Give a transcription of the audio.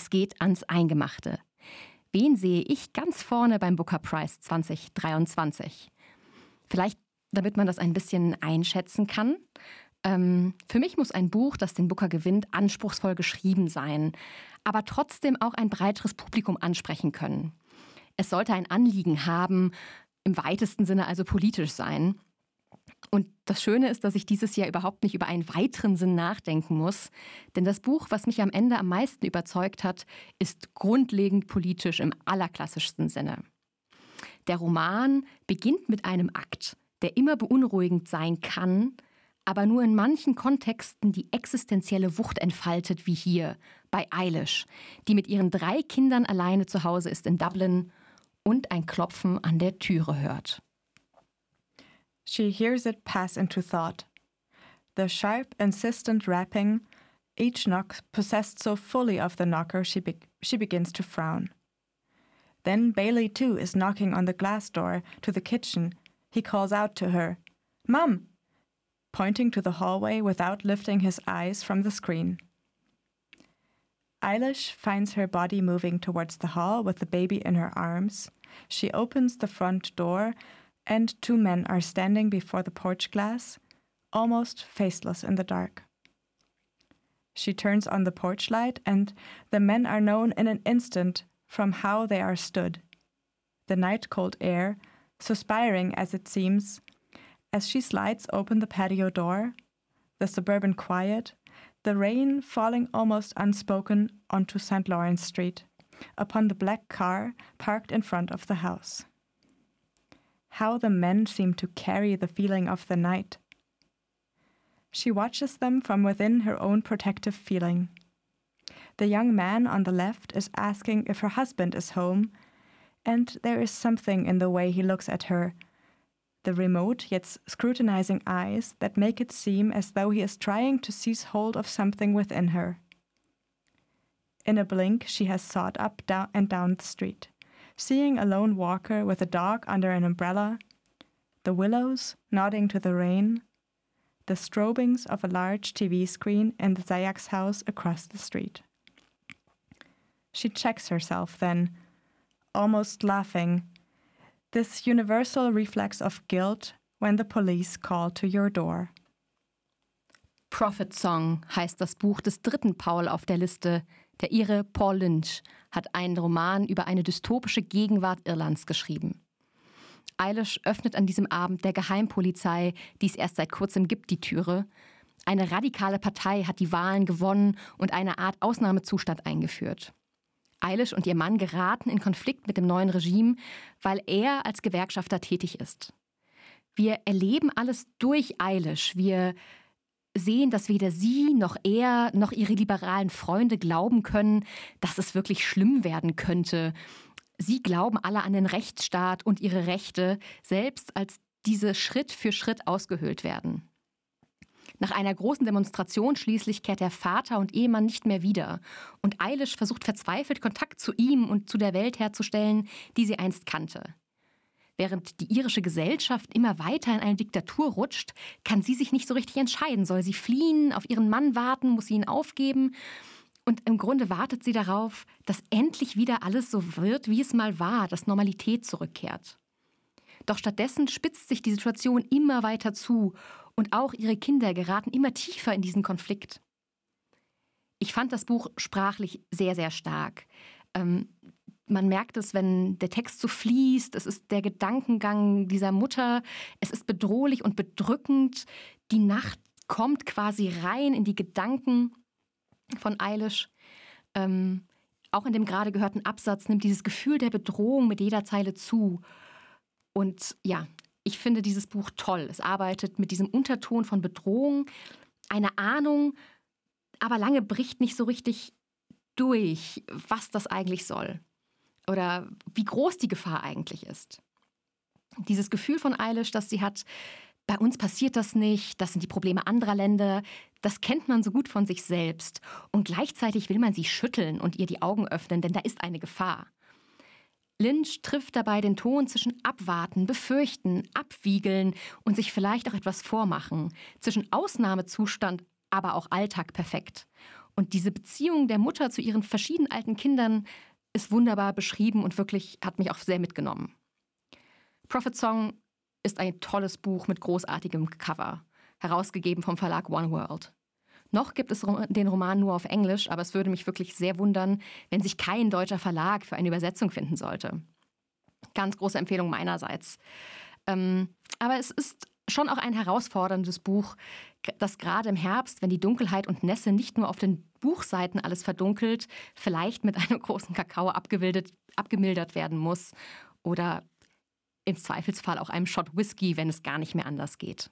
Es geht ans Eingemachte. Wen sehe ich ganz vorne beim Booker Prize 2023? Vielleicht, damit man das ein bisschen einschätzen kann. Ähm, für mich muss ein Buch, das den Booker gewinnt, anspruchsvoll geschrieben sein, aber trotzdem auch ein breiteres Publikum ansprechen können. Es sollte ein Anliegen haben, im weitesten Sinne also politisch sein. Und das Schöne ist, dass ich dieses Jahr überhaupt nicht über einen weiteren Sinn nachdenken muss. Denn das Buch, was mich am Ende am meisten überzeugt hat, ist grundlegend politisch im allerklassischsten Sinne. Der Roman beginnt mit einem Akt, der immer beunruhigend sein kann, aber nur in manchen Kontexten die existenzielle Wucht entfaltet, wie hier bei Eilish, die mit ihren drei Kindern alleine zu Hause ist in Dublin und ein Klopfen an der Türe hört. She hears it pass into thought. The sharp, insistent rapping, each knock possessed so fully of the knocker she, be she begins to frown. Then Bailey too is knocking on the glass door to the kitchen. He calls out to her, Mum! pointing to the hallway without lifting his eyes from the screen. Eilish finds her body moving towards the hall with the baby in her arms. She opens the front door and two men are standing before the porch glass, almost faceless in the dark. She turns on the porch light, and the men are known in an instant from how they are stood. The night cold air, suspiring as it seems, as she slides open the patio door, the suburban quiet, the rain falling almost unspoken onto St. Lawrence Street, upon the black car parked in front of the house how the men seem to carry the feeling of the night. She watches them from within her own protective feeling. The young man on the left is asking if her husband is home, and there is something in the way he looks at her, the remote yet scrutinizing eyes that make it seem as though he is trying to seize hold of something within her. In a blink, she has sought up down and down the street seeing a lone walker with a dog under an umbrella, the willows nodding to the rain, the strobings of a large TV screen in the Zayak's house across the street. She checks herself then, almost laughing, this universal reflex of guilt when the police call to your door. Prophet Song heißt das Buch des dritten Paul auf der Liste, Der Ire Paul Lynch hat einen Roman über eine dystopische Gegenwart Irlands geschrieben. Eilish öffnet an diesem Abend der Geheimpolizei, die es erst seit kurzem gibt, die Türe. Eine radikale Partei hat die Wahlen gewonnen und eine Art Ausnahmezustand eingeführt. Eilish und ihr Mann geraten in Konflikt mit dem neuen Regime, weil er als Gewerkschafter tätig ist. Wir erleben alles durch Eilish. Wir sehen, dass weder sie noch er noch ihre liberalen Freunde glauben können, dass es wirklich schlimm werden könnte. Sie glauben alle an den Rechtsstaat und ihre Rechte, selbst als diese Schritt für Schritt ausgehöhlt werden. Nach einer großen Demonstration schließlich kehrt der Vater und Ehemann nicht mehr wieder. Und Eilish versucht verzweifelt Kontakt zu ihm und zu der Welt herzustellen, die sie einst kannte. Während die irische Gesellschaft immer weiter in eine Diktatur rutscht, kann sie sich nicht so richtig entscheiden. Soll sie fliehen, auf ihren Mann warten, muss sie ihn aufgeben? Und im Grunde wartet sie darauf, dass endlich wieder alles so wird, wie es mal war, dass Normalität zurückkehrt. Doch stattdessen spitzt sich die Situation immer weiter zu und auch ihre Kinder geraten immer tiefer in diesen Konflikt. Ich fand das Buch sprachlich sehr, sehr stark. Ähm, man merkt es, wenn der Text so fließt. Es ist der Gedankengang dieser Mutter. Es ist bedrohlich und bedrückend. Die Nacht kommt quasi rein in die Gedanken von Eilish. Ähm, auch in dem gerade gehörten Absatz nimmt dieses Gefühl der Bedrohung mit jeder Zeile zu. Und ja, ich finde dieses Buch toll. Es arbeitet mit diesem Unterton von Bedrohung, eine Ahnung, aber lange bricht nicht so richtig durch, was das eigentlich soll oder wie groß die Gefahr eigentlich ist. Dieses Gefühl von Eilish, dass sie hat, bei uns passiert das nicht, das sind die Probleme anderer Länder, das kennt man so gut von sich selbst. Und gleichzeitig will man sie schütteln und ihr die Augen öffnen, denn da ist eine Gefahr. Lynch trifft dabei den Ton zwischen abwarten, befürchten, abwiegeln und sich vielleicht auch etwas vormachen, zwischen Ausnahmezustand, aber auch Alltag perfekt. Und diese Beziehung der Mutter zu ihren verschiedenen alten Kindern ist wunderbar beschrieben und wirklich hat mich auch sehr mitgenommen. Prophet Song ist ein tolles Buch mit großartigem Cover, herausgegeben vom Verlag One World. Noch gibt es den Roman nur auf Englisch, aber es würde mich wirklich sehr wundern, wenn sich kein deutscher Verlag für eine Übersetzung finden sollte. Ganz große Empfehlung meinerseits. Ähm, aber es ist schon auch ein herausforderndes Buch, das gerade im Herbst, wenn die Dunkelheit und Nässe nicht nur auf den Buchseiten alles verdunkelt, vielleicht mit einem großen Kakao abgemildert werden muss oder im Zweifelsfall auch einem Shot Whisky, wenn es gar nicht mehr anders geht.